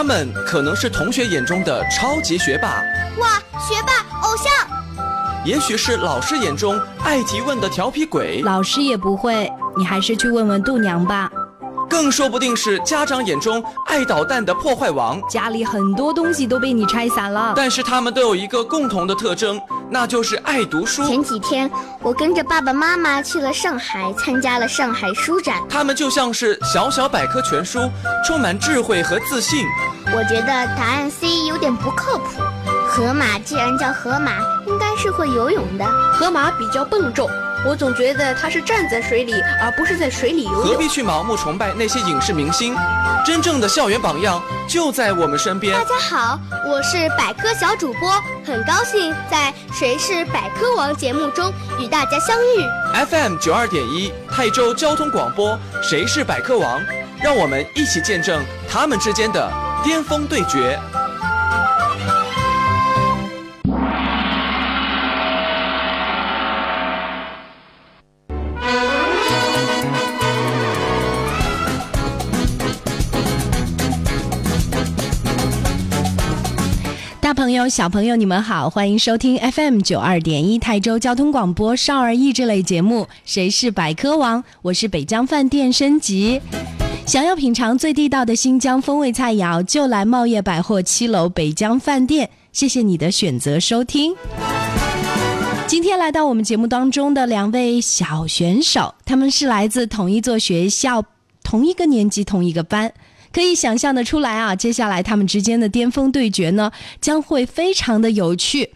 他们可能是同学眼中的超级学霸，哇，学霸偶像；也许是老师眼中爱提问的调皮鬼，老师也不会，你还是去问问度娘吧。更说不定是家长眼中爱捣蛋的破坏王，家里很多东西都被你拆散了。但是他们都有一个共同的特征，那就是爱读书。前几天我跟着爸爸妈妈去了上海，参加了上海书展。他们就像是小小百科全书，充满智慧和自信。我觉得答案 C 有点不靠谱。河马既然叫河马，应该是会游泳的。河马比较笨重。我总觉得它是站在水里，而不是在水里游泳。何必去盲目崇拜那些影视明星？真正的校园榜样就在我们身边。大家好，我是百科小主播，很高兴在《谁是百科王》节目中与大家相遇。FM 九二点一泰州交通广播，《谁是百科王》，让我们一起见证他们之间的巅峰对决。大朋友，小朋友，你们好，欢迎收听 FM 九二点一泰州交通广播少儿益智类节目《谁是百科王》，我是北疆饭店升级。想要品尝最地道的新疆风味菜肴，就来茂业百货七楼北疆饭店。谢谢你的选择收听。今天来到我们节目当中的两位小选手，他们是来自同一座学校、同一个年级、同一个班。可以想象的出来啊，接下来他们之间的巅峰对决呢，将会非常的有趣。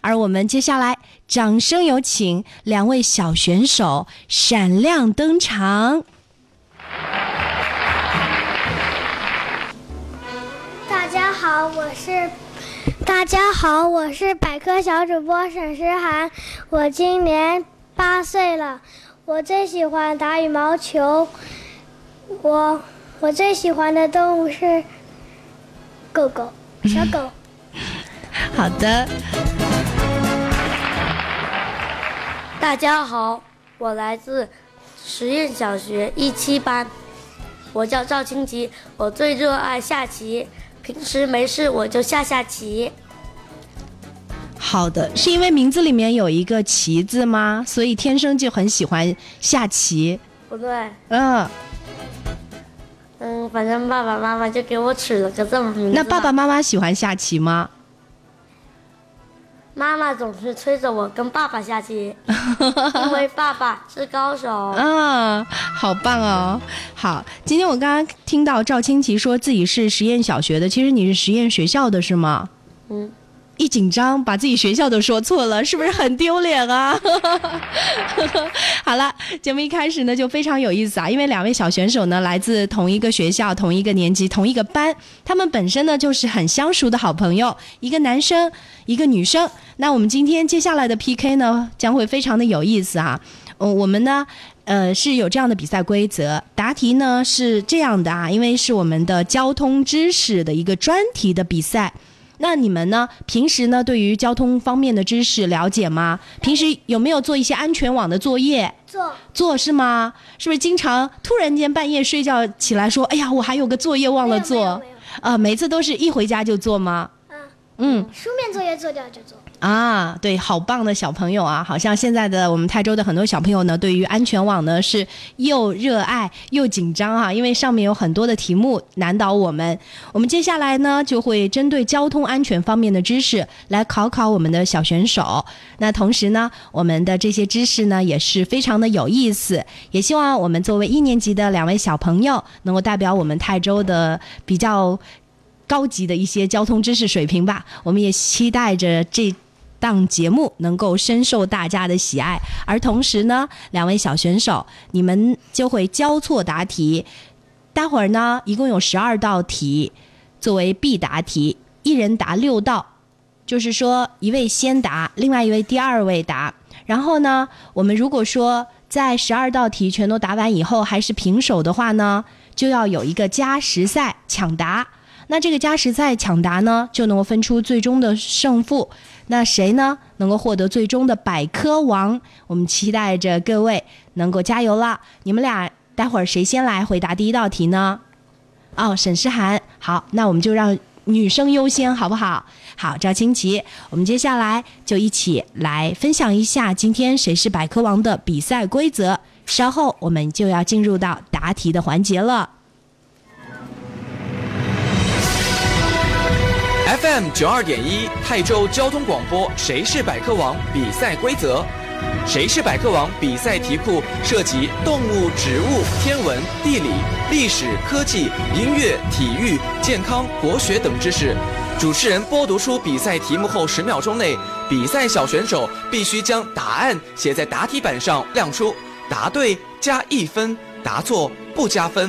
而我们接下来，掌声有请两位小选手闪亮登场。好，我是大家好，我是百科小主播沈诗涵，我今年八岁了，我最喜欢打羽毛球，我。我最喜欢的动物是狗狗，小狗。好的。大家好，我来自实验小学一七班，我叫赵清吉，我最热爱下棋，平时没事我就下下棋。好的，是因为名字里面有一个“棋”字吗？所以天生就很喜欢下棋？不对。嗯。嗯，反正爸爸妈妈就给我取了个这么名字。那爸爸妈妈喜欢下棋吗？妈妈总是催着我跟爸爸下棋，因为爸爸是高手。嗯，好棒哦！好，今天我刚刚听到赵清奇说自己是实验小学的，其实你是实验学校的是吗？嗯。一紧张，把自己学校都说错了，是不是很丢脸啊？好了，节目一开始呢就非常有意思啊，因为两位小选手呢来自同一个学校、同一个年级、同一个班，他们本身呢就是很相熟的好朋友，一个男生，一个女生。那我们今天接下来的 PK 呢将会非常的有意思啊。嗯，我们呢，呃是有这样的比赛规则，答题呢是这样的啊，因为是我们的交通知识的一个专题的比赛。那你们呢？平时呢，对于交通方面的知识了解吗？平时有没有做一些安全网的作业？做做是吗？是不是经常突然间半夜睡觉起来说：“哎呀，我还有个作业忘了做。”呃，每次都是一回家就做吗？嗯嗯，书面作业做掉就做。啊，对，好棒的小朋友啊！好像现在的我们泰州的很多小朋友呢，对于安全网呢是又热爱又紧张啊，因为上面有很多的题目难倒我们。我们接下来呢就会针对交通安全方面的知识来考考我们的小选手。那同时呢，我们的这些知识呢也是非常的有意思，也希望我们作为一年级的两位小朋友，能够代表我们泰州的比较高级的一些交通知识水平吧。我们也期待着这。档节目能够深受大家的喜爱，而同时呢，两位小选手你们就会交错答题。待会儿呢，一共有十二道题作为必答题，一人答六道，就是说一位先答，另外一位第二位答。然后呢，我们如果说在十二道题全都答完以后还是平手的话呢，就要有一个加时赛抢答。那这个加时赛抢答呢，就能够分出最终的胜负。那谁呢能够获得最终的百科王？我们期待着各位能够加油了。你们俩待会儿谁先来回答第一道题呢？哦，沈诗涵。好，那我们就让女生优先，好不好？好，赵清奇，我们接下来就一起来分享一下今天谁是百科王的比赛规则。稍后我们就要进入到答题的环节了。M 九二点一泰州交通广播《谁是百科王》比赛规则：谁是百科王比赛题库涉及动物、植物、天文、地理、历史、科技、音乐、体育、健康、国学等知识。主持人播读出比赛题目后，十秒钟内，比赛小选手必须将答案写在答题板上亮出，答对加一分，答错不加分。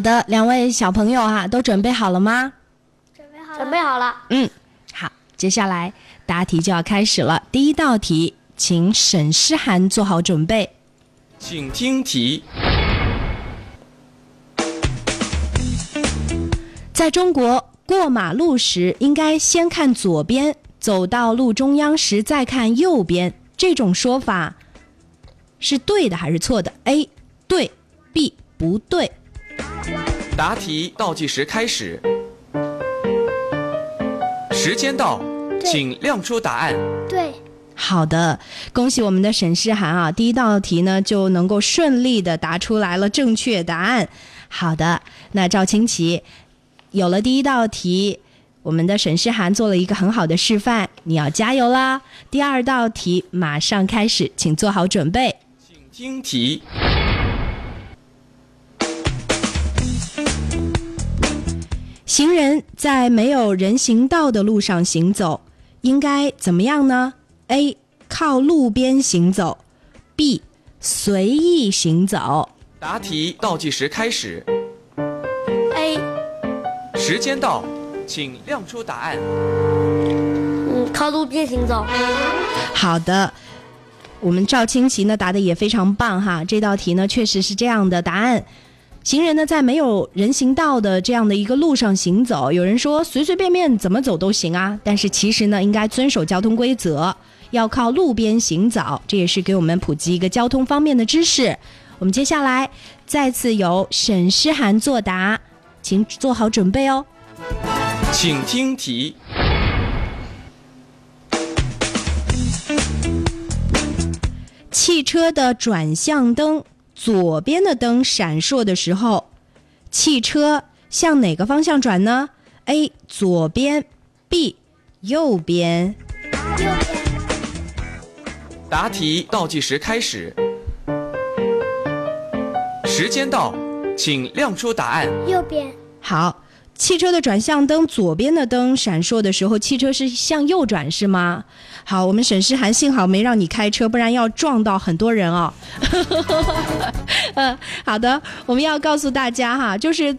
好的，两位小朋友哈、都准备好了吗？准备好了，准备好了。嗯，好，接下来答题就要开始了。第一道题，请沈诗涵做好准备。请听题：在中国，过马路时应该先看左边，走到路中央时再看右边。这种说法是对的还是错的？A 对，B 不对。答题倒计时开始，时间到，请亮出答案。对，好的，恭喜我们的沈诗涵啊！第一道题呢就能够顺利的答出来了正确答案。好的，那赵清奇有了第一道题，我们的沈诗涵做了一个很好的示范，你要加油啦！第二道题马上开始，请做好准备。请听题：行人在没有人行道的路上行走，应该怎么样呢？A. 靠路边行走，B. 随意行走。答题倒计时开始，A，时间到，请亮出答案。嗯，靠路边行走。好的，我们赵清奇呢答的也非常棒哈。这道题呢确实是这样的答案。行人呢在没有人行道的这样的一个路上行走，有人说随随便便怎么走都行啊，但是其实呢应该遵守交通规则，要靠路边行走，这也是给我们普及一个交通方面的知识。我们接下来再次由沈诗涵作答，请做好准备哦。请听题：汽车的转向灯左边的灯闪烁的时候，汽车向哪个方向转呢？A. 左边，B. 右边。右边，答题倒计时开始，时间到，请亮出答案。右边，好，汽车的转向灯左边的灯闪烁的时候，汽车是向右转是吗？好，我们沈诗涵幸好没让你开车，不然要撞到很多人哦。嗯，好的，我们要告诉大家哈，就是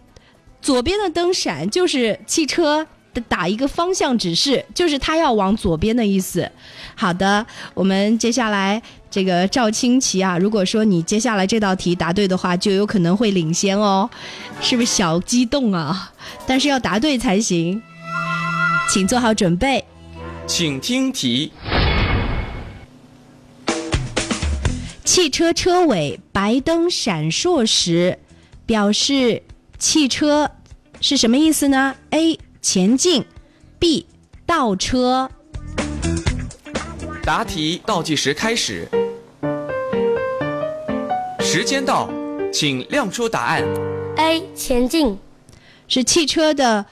左边的灯闪就是汽车的打一个方向指示，就是它要往左边的意思。好的，我们接下来这个赵清奇啊，如果说你接下来这道题答对的话，就有可能会领先哦，是不是小激动啊？但是要答对才行，请做好准备。请听题：汽车车尾白灯闪烁时，表示汽车是什么意思呢？A. 前进，B. 倒车。答题倒计时开始，时间到，请亮出答案。A 前进，是汽车的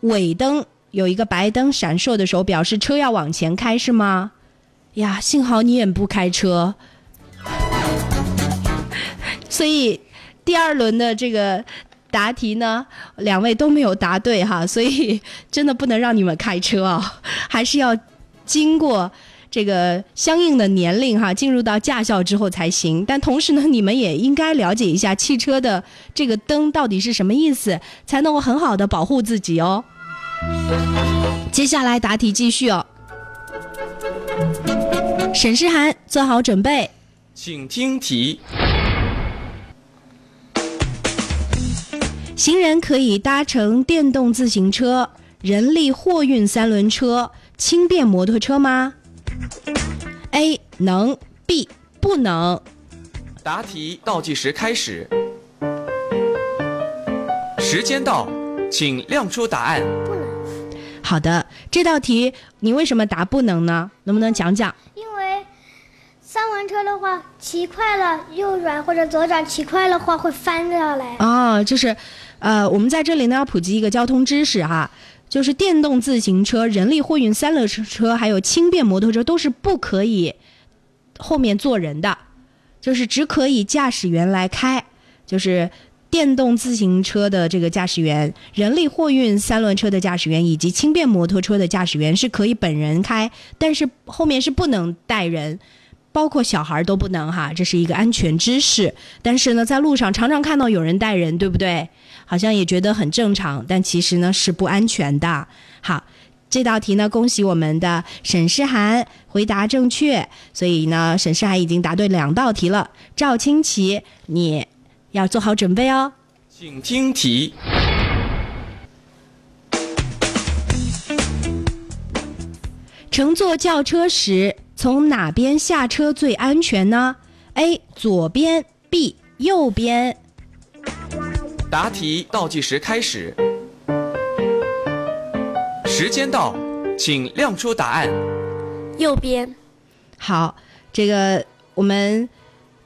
尾灯有一个白灯闪烁的时候，表示车要往前开，是吗？呀，幸好你也不开车，所以第二轮的这个答题呢，两位都没有答对哈，所以真的不能让你们开车啊、还是要经过这个相应的年龄哈，进入到驾校之后才行。但同时呢，你们也应该了解一下汽车的这个灯到底是什么意思，才能够很好的保护自己哦。接下来答题继续哦。沈诗涵，做好准备，请听题。行人可以搭乘电动自行车、人力货运三轮车、轻便摩托车吗？A 能，B 不能。答题倒计时开始，时间到，请亮出答案。不能，好的，这道题你为什么答不能呢？能不能讲讲？因为三轮车的话，骑快了右转或者左转，骑快了话会翻下来。哦，就是，呃，我们在这里呢要普及一个交通知识哈，就是电动自行车、人力货运三轮车还有轻便摩托车都是不可以后面坐人的，就是只可以驾驶员来开，就是。电动自行车的这个驾驶员、人力货运三轮车的驾驶员以及轻便摩托车的驾驶员是可以本人开，但是后面是不能带人，包括小孩都不能哈，这是一个安全知识。但是呢，在路上常常看到有人带人，对不对？好像也觉得很正常，但其实呢是不安全的。好，这道题呢，恭喜我们的沈诗涵回答正确，所以呢，沈诗涵已经答对两道题了。赵清奇，你要做好准备哦。请听题。乘坐轿车时，从哪边下车最安全呢？A. 左边，B. 右边。答题倒计时开始，时间到，请亮出答案。右边，好，这个我们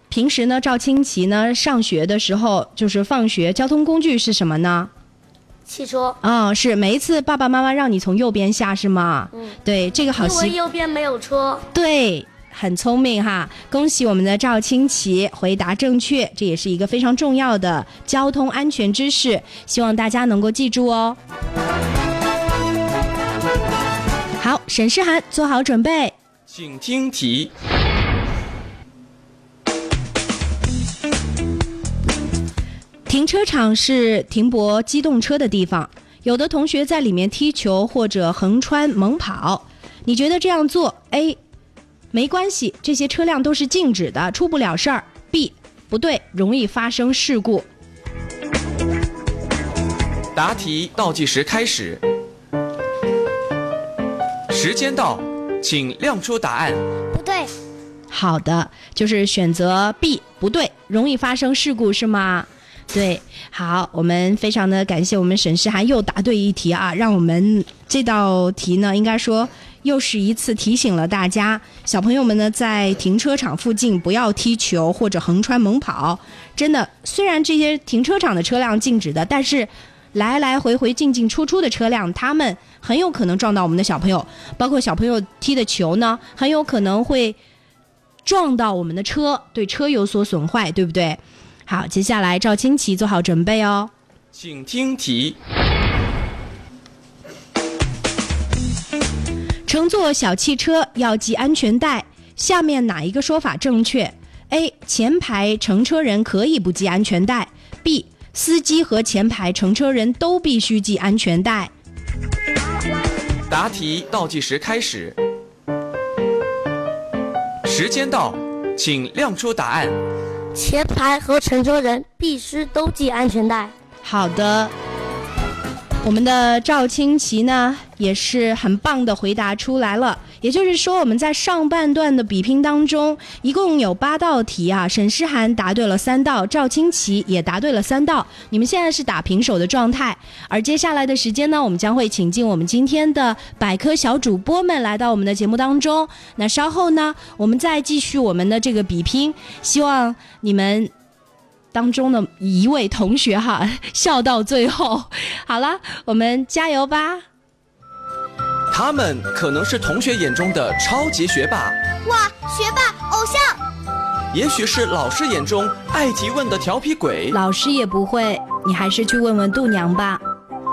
平时呢，赵清奇呢上学的时候，就是放学交通工具是什么呢？汽车。哦，是每一次爸爸妈妈让你从右边下是吗？嗯，对，这个好因为习右边没有车。对，很聪明哈！恭喜我们的赵清奇回答正确，这也是一个非常重要的交通安全知识，希望大家能够记住哦。好，沈诗涵做好准备。请听题。停车场是停泊机动车的地方，有的同学在里面踢球或者横穿猛跑。你觉得这样做？A，没关系，这些车辆都是静止的，出不了事儿。B，不对，容易发生事故。答题倒计时开始，时间到，请亮出答案。不对，好的，就是选择 B，不对，容易发生事故是吗？对，好，我们非常的感谢我们沈诗涵又答对一题啊，让我们这道题呢，应该说又是一次提醒了大家，小朋友们呢在停车场附近不要踢球或者横穿猛跑。真的，虽然这些停车场的车辆静止的，但是来来回回进进出出的车辆，他们很有可能撞到我们的小朋友，包括小朋友踢的球呢，很有可能会撞到我们的车，对车有所损坏，对不对？好，接下来赵清奇做好准备哦。请听题。乘坐小汽车要系安全带，下面哪一个说法正确？A. 前排乘车人可以不系安全带。B. 司机和前排乘车人都必须系安全带。答题倒计时开始，时间到，请亮出答案。前排和乘车人必须都系安全带。好的，我们的赵清奇呢也是很棒的回答出来了。也就是说，我们在上半段的比拼当中，一共有八道题啊，沈诗涵答对了三道，赵清奇也答对了三道。你们现在是打平手的状态，而接下来的时间呢，我们将会请进我们今天的百科小主播们来到我们的节目当中。那稍后呢，我们再继续我们的这个比拼，希望你们。当中的一位同学哈，笑到最后。好了，我们加油吧！他们可能是同学眼中的超级学霸，哇，学霸偶像！也许是老师眼中爱提问的调皮鬼。老师也不会，你还是去问问度娘吧。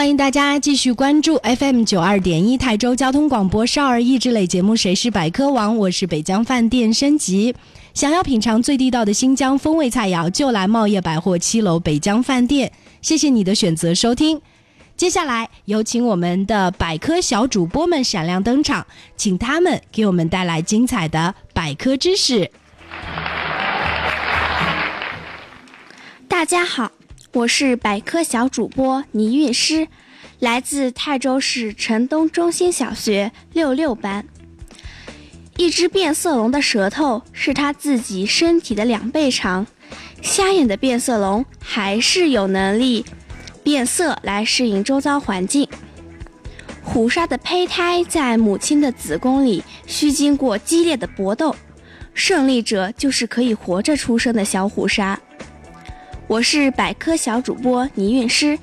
欢迎大家继续关注 FM 九二点一泰州交通广播少儿益智类节目《谁是百科王》，我是北疆饭店升级。想要品尝最地道的新疆风味菜肴，就来茂业百货七楼北疆饭店。谢谢你的选择收听。接下来有请我们的百科小主播们闪亮登场，请他们给我们带来精彩的百科知识。大家好，我是百科小主播倪韵诗，来自泰州市城东中心小学六六班。一只变色龙的舌头是它自己身体的两倍长，瞎眼的变色龙还是有能力变色来适应周遭环境。虎鲨的胚胎在母亲的子宫里需经过激烈的搏斗，胜利者就是可以活着出生的小虎鲨。我是百科小主播倪韵诗，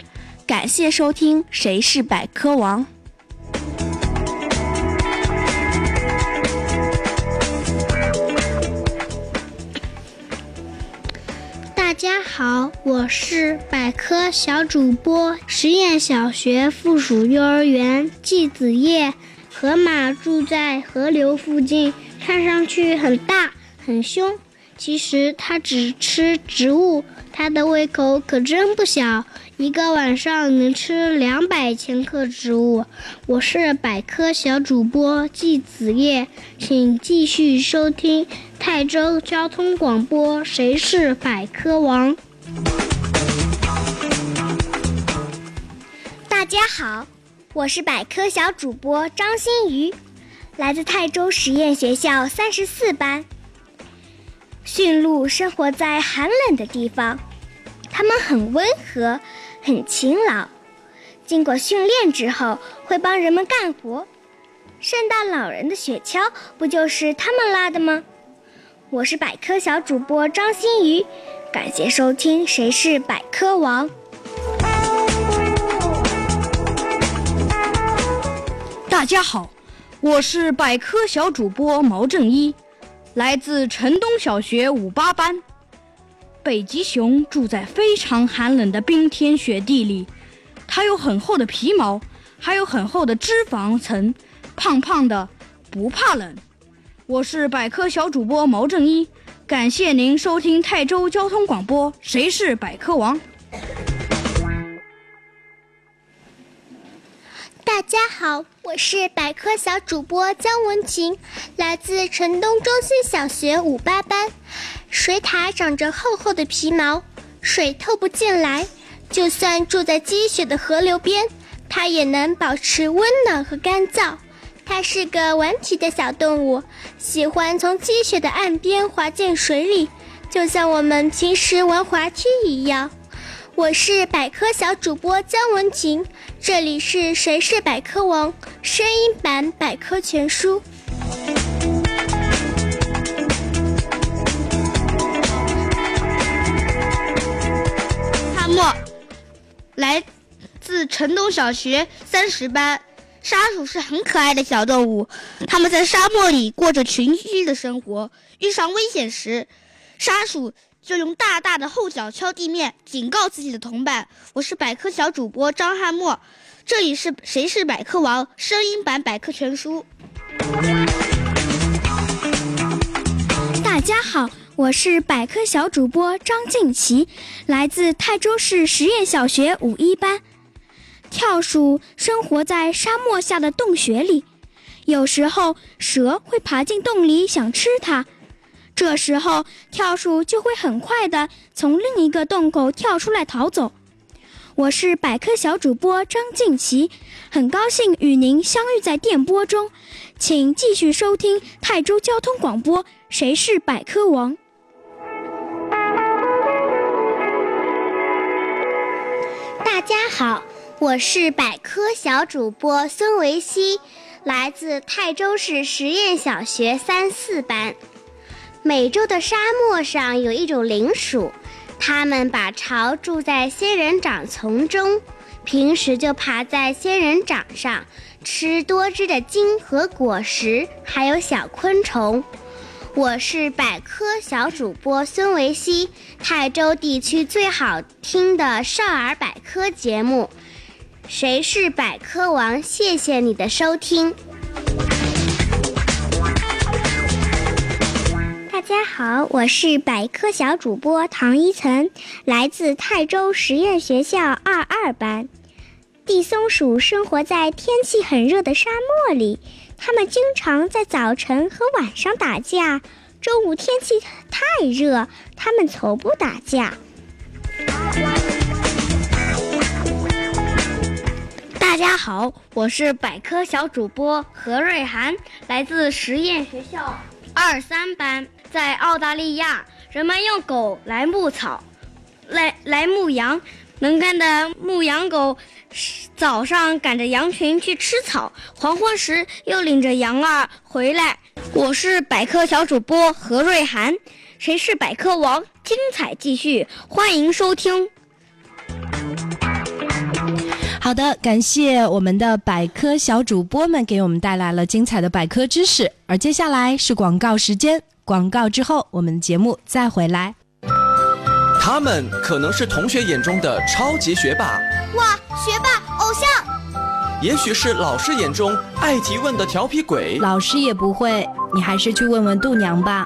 感谢收听《谁是百科王》。大家好，我是百科小主播实验小学附属幼儿园季子叶。河马住在河流附近，看上去很大很凶，其实它只吃植物。它的胃口可真不小，一个晚上能吃两百千克植物。我是百科小主播季子叶，请继续收听泰州交通广播《谁是百科王》。大家好，我是百科小主播张馨予，来自泰州实验学校三十四班。驯鹿生活在寒冷的地方，它们很温和，很勤劳。经过训练之后，会帮人们干活。圣诞老人的雪橇不就是他们拉的吗？我是百科小主播张馨予，感谢收听《谁是百科王》。大家好，我是百科小主播毛正一，来自城东小学五八班。北极熊住在非常寒冷的冰天雪地里，它有很厚的皮毛，还有很厚的脂肪层，胖胖的，不怕冷。我是百科小主播毛正一，感谢您收听泰州交通广播《谁是百科王》。大家好，我是百科小主播姜文琴，来自城东中心小学五八班。水獭长着厚厚的皮毛，水透不进来，就算住在积雪的河流边，它也能保持温暖和干燥。它是个顽皮的小动物，喜欢从积雪的岸边滑进水里，就像我们平时玩滑梯一样。我是百科小主播姜文琴，这里是《谁是百科王》声音版百科全书。沙漠，来自城东小学三十班。沙鼠是很可爱的小动物，它们在沙漠里过着群居的生活。遇上危险时，沙鼠就用大大的后脚敲地面，警告自己的同伴。我是百科小主播张翰墨，这里是《谁是百科王》声音版百科全书。大家好，我是百科小主播张静琪，来自泰州市实验小学五一班。跳鼠生活在沙漠下的洞穴里，有时候蛇会爬进洞里想吃它，这时候跳鼠就会很快的从另一个洞口跳出来逃走。我是百科小主播张静琪，很高兴与您相遇在电波中，请继续收听泰州交通广播。谁是百科王？大家好，我是百科小主播孙维希，来自泰州市实验小学三四班。美洲的沙漠上有一种灵鼠。它们把巢住在仙人掌丛中，平时就爬在仙人掌上吃多汁的茎和果实，还有小昆虫。我是百科小主播孙维希，泰州地区最好听的少儿百科节目。谁是百科王？谢谢你的收听。大家好，我是百科小主播唐一岑，来自泰州实验学校二二班。地松鼠生活在天气很热的沙漠里，它们经常在早晨和晚上打架。中午天气太热，它们从不打架。大家好，我是百科小主播何瑞涵，来自实验学校二三班。在澳大利亚，人们用狗来牧草，来来牧羊。能干的牧羊狗早上赶着羊群去吃草，黄昏时又领着羊儿回来。我是百科小主播何瑞涵，谁是百科王？精彩继续，欢迎收听。好的，感谢我们的百科小主播们给我们带来了精彩的百科知识，而接下来是广告时间。广告之后，我们节目再回来。他们可能是同学眼中的超级学霸，哇，学霸偶像；也许是老师眼中爱提问的调皮鬼，老师也不会，你还是去问问度娘吧。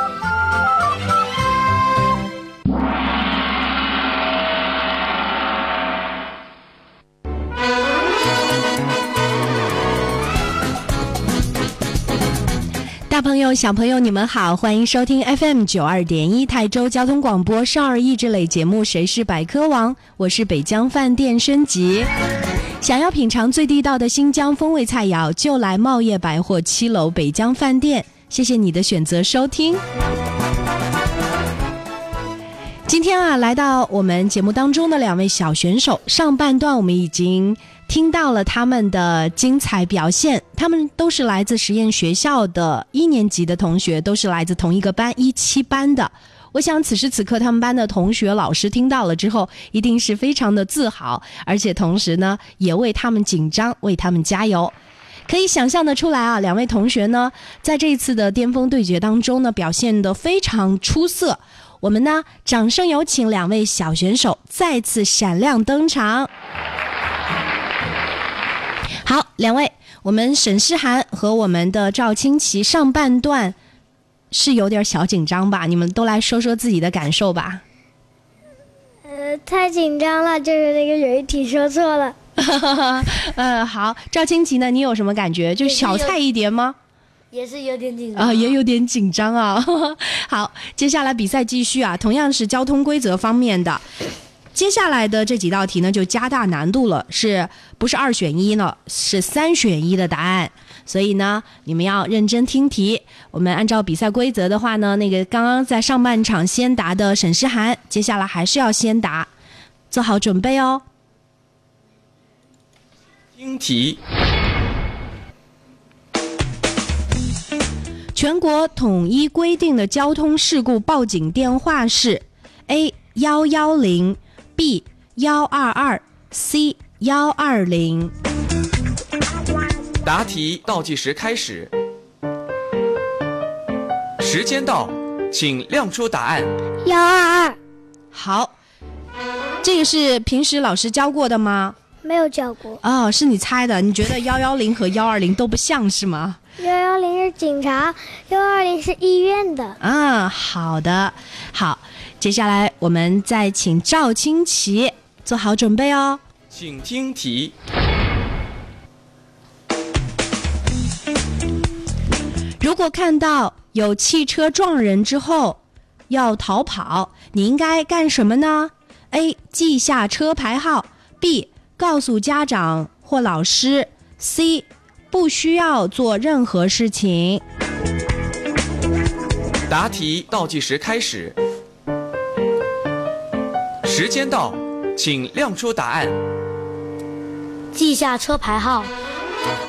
朋友，小朋友，你们好，欢迎收听 FM 九二点一泰州交通广播少儿益智类节目《谁是百科王》，我是北疆饭店升级。想要品尝最地道的新疆风味菜肴，就来茂业百货七楼北疆饭店。谢谢你的选择收听。今天啊，来到我们节目当中的两位小选手，上半段我们已经。听到了他们的精彩表现，他们都是来自实验学校的一年级的同学，都是来自同一个班一七班的。我想此时此刻他们班的同学、老师听到了之后，一定是非常的自豪，而且同时呢，也为他们紧张，为他们加油。可以想象的出来啊，两位同学呢，在这一次的巅峰对决当中呢，表现的非常出色。我们呢，掌声有请两位小选手再次闪亮登场。好，两位，我们沈诗涵和我们的赵清奇上半段是有点小紧张吧？你们都来说说自己的感受吧。呃，太紧张了，就是那个有一题说错了。呃，好，赵清奇呢？你有什么感觉？就小菜一碟吗？也是有点紧张啊，也有点紧张啊。好，接下来比赛继续啊，同样是交通规则方面的。接下来的这几道题呢，就加大难度了，是不是二选一呢？是三选一的答案。所以呢，你们要认真听题。我们按照比赛规则的话呢，那个刚刚在上半场先答的沈诗涵，接下来还是要先答，做好准备哦。听题。全国统一规定的交通事故报警电话是：A 幺幺零，B 幺二二，C 幺二零。答题倒计时开始，时间到，请亮出答案。幺二二。好，这个是平时老师教过的吗？没有教过。哦，是你猜的？你觉得幺幺零和幺二零都不像是吗？幺幺零是警察，幺二零是医院的。啊，好的，好，接下来我们再请赵清奇做好准备哦。请听题。如果看到有汽车撞人之后要逃跑，你应该干什么呢？A. 记下车牌号。B. 告诉家长或老师。C. 不需要做任何事情。答题倒计时开始，时间到，请亮出答案。记下车牌号。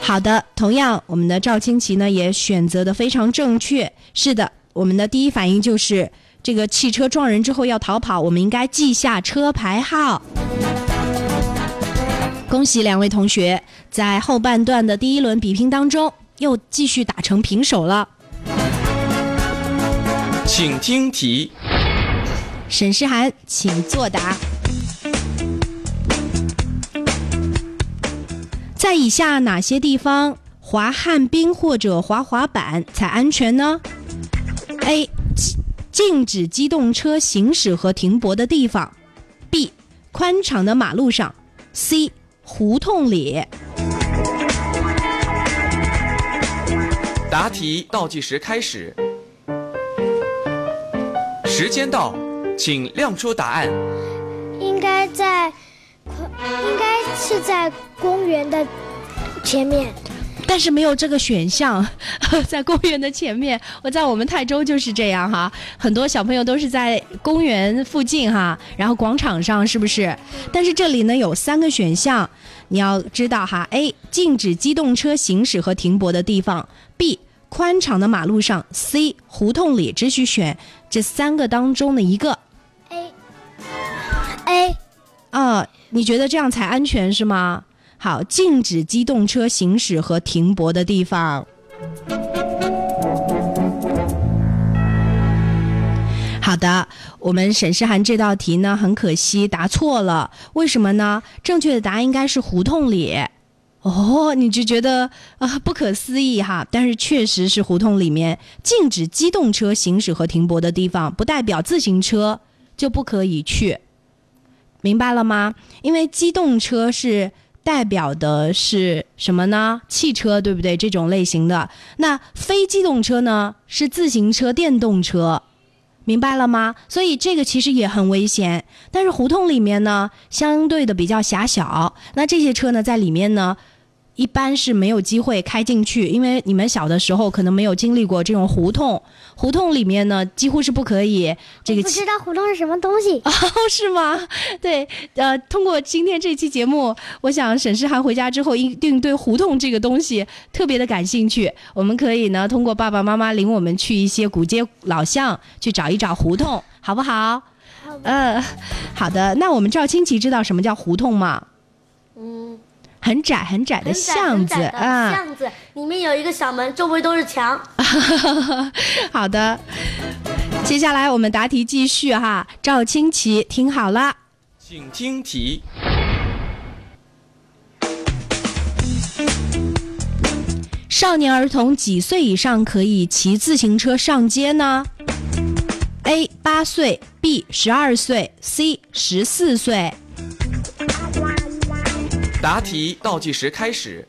好的，同样，我们的赵清奇呢也选择的非常正确。是的，我们的第一反应就是这个汽车撞人之后要逃跑，我们应该记下车牌号。恭喜两位同学，在后半段的第一轮比拼当中又继续打成平手了。请听题。沈诗涵，请作答。在以下哪些地方滑旱冰或者滑滑板才安全呢？A. 禁止机动车行驶和停泊的地方。B. 宽敞的马路上。C. 胡同里。答题倒计时开始，时间到，请亮出答案。应该在，应该是在公园的前面。但是没有这个选项，在公园的前面。我在我们泰州就是这样哈，很多小朋友都是在公园附近哈，然后广场上是不是？但是这里呢有三个选项，你要知道哈：A. 禁止机动车行驶和停泊的地方；B. 宽敞的马路上；C. 胡同里。只许选这三个当中的一个。A。啊，你觉得这样才安全是吗？好，禁止机动车行驶和停泊的地方。好的，我们沈诗涵这道题呢，很可惜答错了。为什么呢？正确的答案应该是胡同里。哦，你就觉得啊不可思议哈，但是确实是胡同里面禁止机动车行驶和停泊的地方，不代表自行车就不可以去，明白了吗？因为机动车是。代表的是什么呢？汽车对不对？这种类型的，那非机动车呢？是自行车、电动车，明白了吗？所以这个其实也很危险。但是胡同里面呢，相对的比较狭小，那这些车呢，在里面呢。一般是没有机会开进去，因为你们小的时候可能没有经历过这种胡同。胡同里面呢，几乎是不可以这个。不知道胡同是什么东西 哦？是吗？对，呃，通过今天这期节目，我想沈诗涵回家之后一定对胡同这个东西特别的感兴趣。我们可以呢，通过爸爸妈妈领我们去一些古街老巷去找一找胡同，好不好？好。嗯，好的。那我们赵清奇知道什么叫胡同吗？嗯。很窄很窄的巷子啊，巷子里面有一个小门，周围都是墙。好的，接下来我们答题继续哈。赵清奇，听好了，请听题：少年儿童几岁以上可以骑自行车上街呢？A. 八岁，B. 十二岁，C. 十四岁。答题倒计时开始，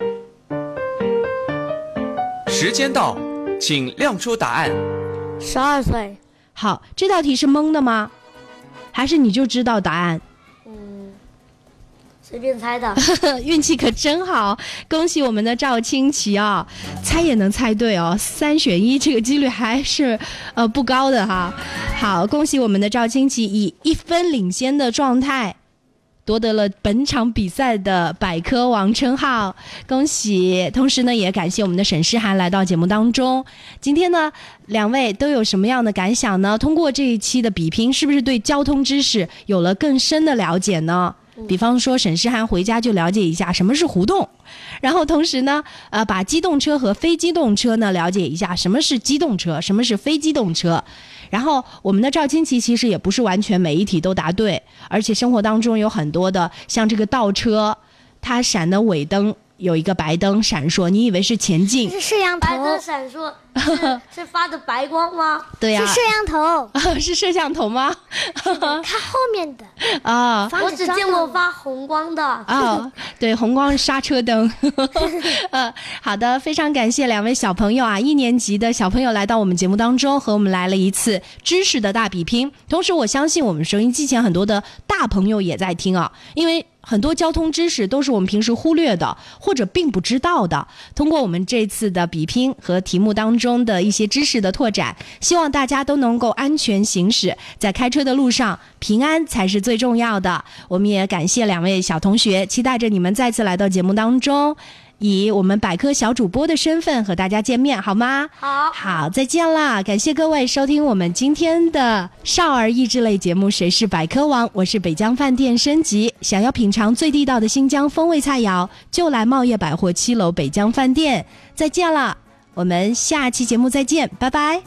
时间到，请亮出答案。十二岁。好，这道题是蒙的吗？还是你就知道答案？嗯，随便猜的。运气可真好，恭喜我们的赵清奇啊！猜也能猜对哦，三选一，这个几率还是呃不高的哈。好，恭喜我们的赵清奇以一分领先的状态。夺得了本场比赛的百科王称号，恭喜！同时呢，也感谢我们的沈诗涵来到节目当中。今天呢，两位都有什么样的感想呢？通过这一期的比拼，是不是对交通知识有了更深的了解呢？比方说，沈诗涵回家就了解一下什么是胡同，然后同时呢，呃，把机动车和非机动车呢了解一下什么是机动车，什么是非机动车。然后我们的赵清奇其实也不是完全每一题都答对，而且生活当中有很多的像这个倒车，它闪的尾灯。有一个白灯闪烁，你以为是前进？是摄像头。白灯闪烁是是发的白光吗？对呀，是摄像头。是摄像头吗？看后面的 啊，我只见过发红光的啊。对，红光刹车灯。呃，好的，非常感谢两位小朋友啊，一年级的小朋友来到我们节目当中，和我们来了一次知识的大比拼。同时，我相信我们收音机前很多的大朋友也在听啊，因为。很多交通知识都是我们平时忽略的，或者并不知道的。通过我们这次的比拼和题目当中的一些知识的拓展，希望大家都能够安全行驶在开车的路上，平安才是最重要的。我们也感谢两位小同学，期待着你们再次来到节目当中。以我们百科小主播的身份和大家见面，好吗？好，好，再见啦！感谢各位收听我们今天的少儿益智类节目《谁是百科王》，我是北疆饭店升级。想要品尝最地道的新疆风味菜肴，就来茂业百货七楼北疆饭店。再见了，我们下期节目再见，拜拜。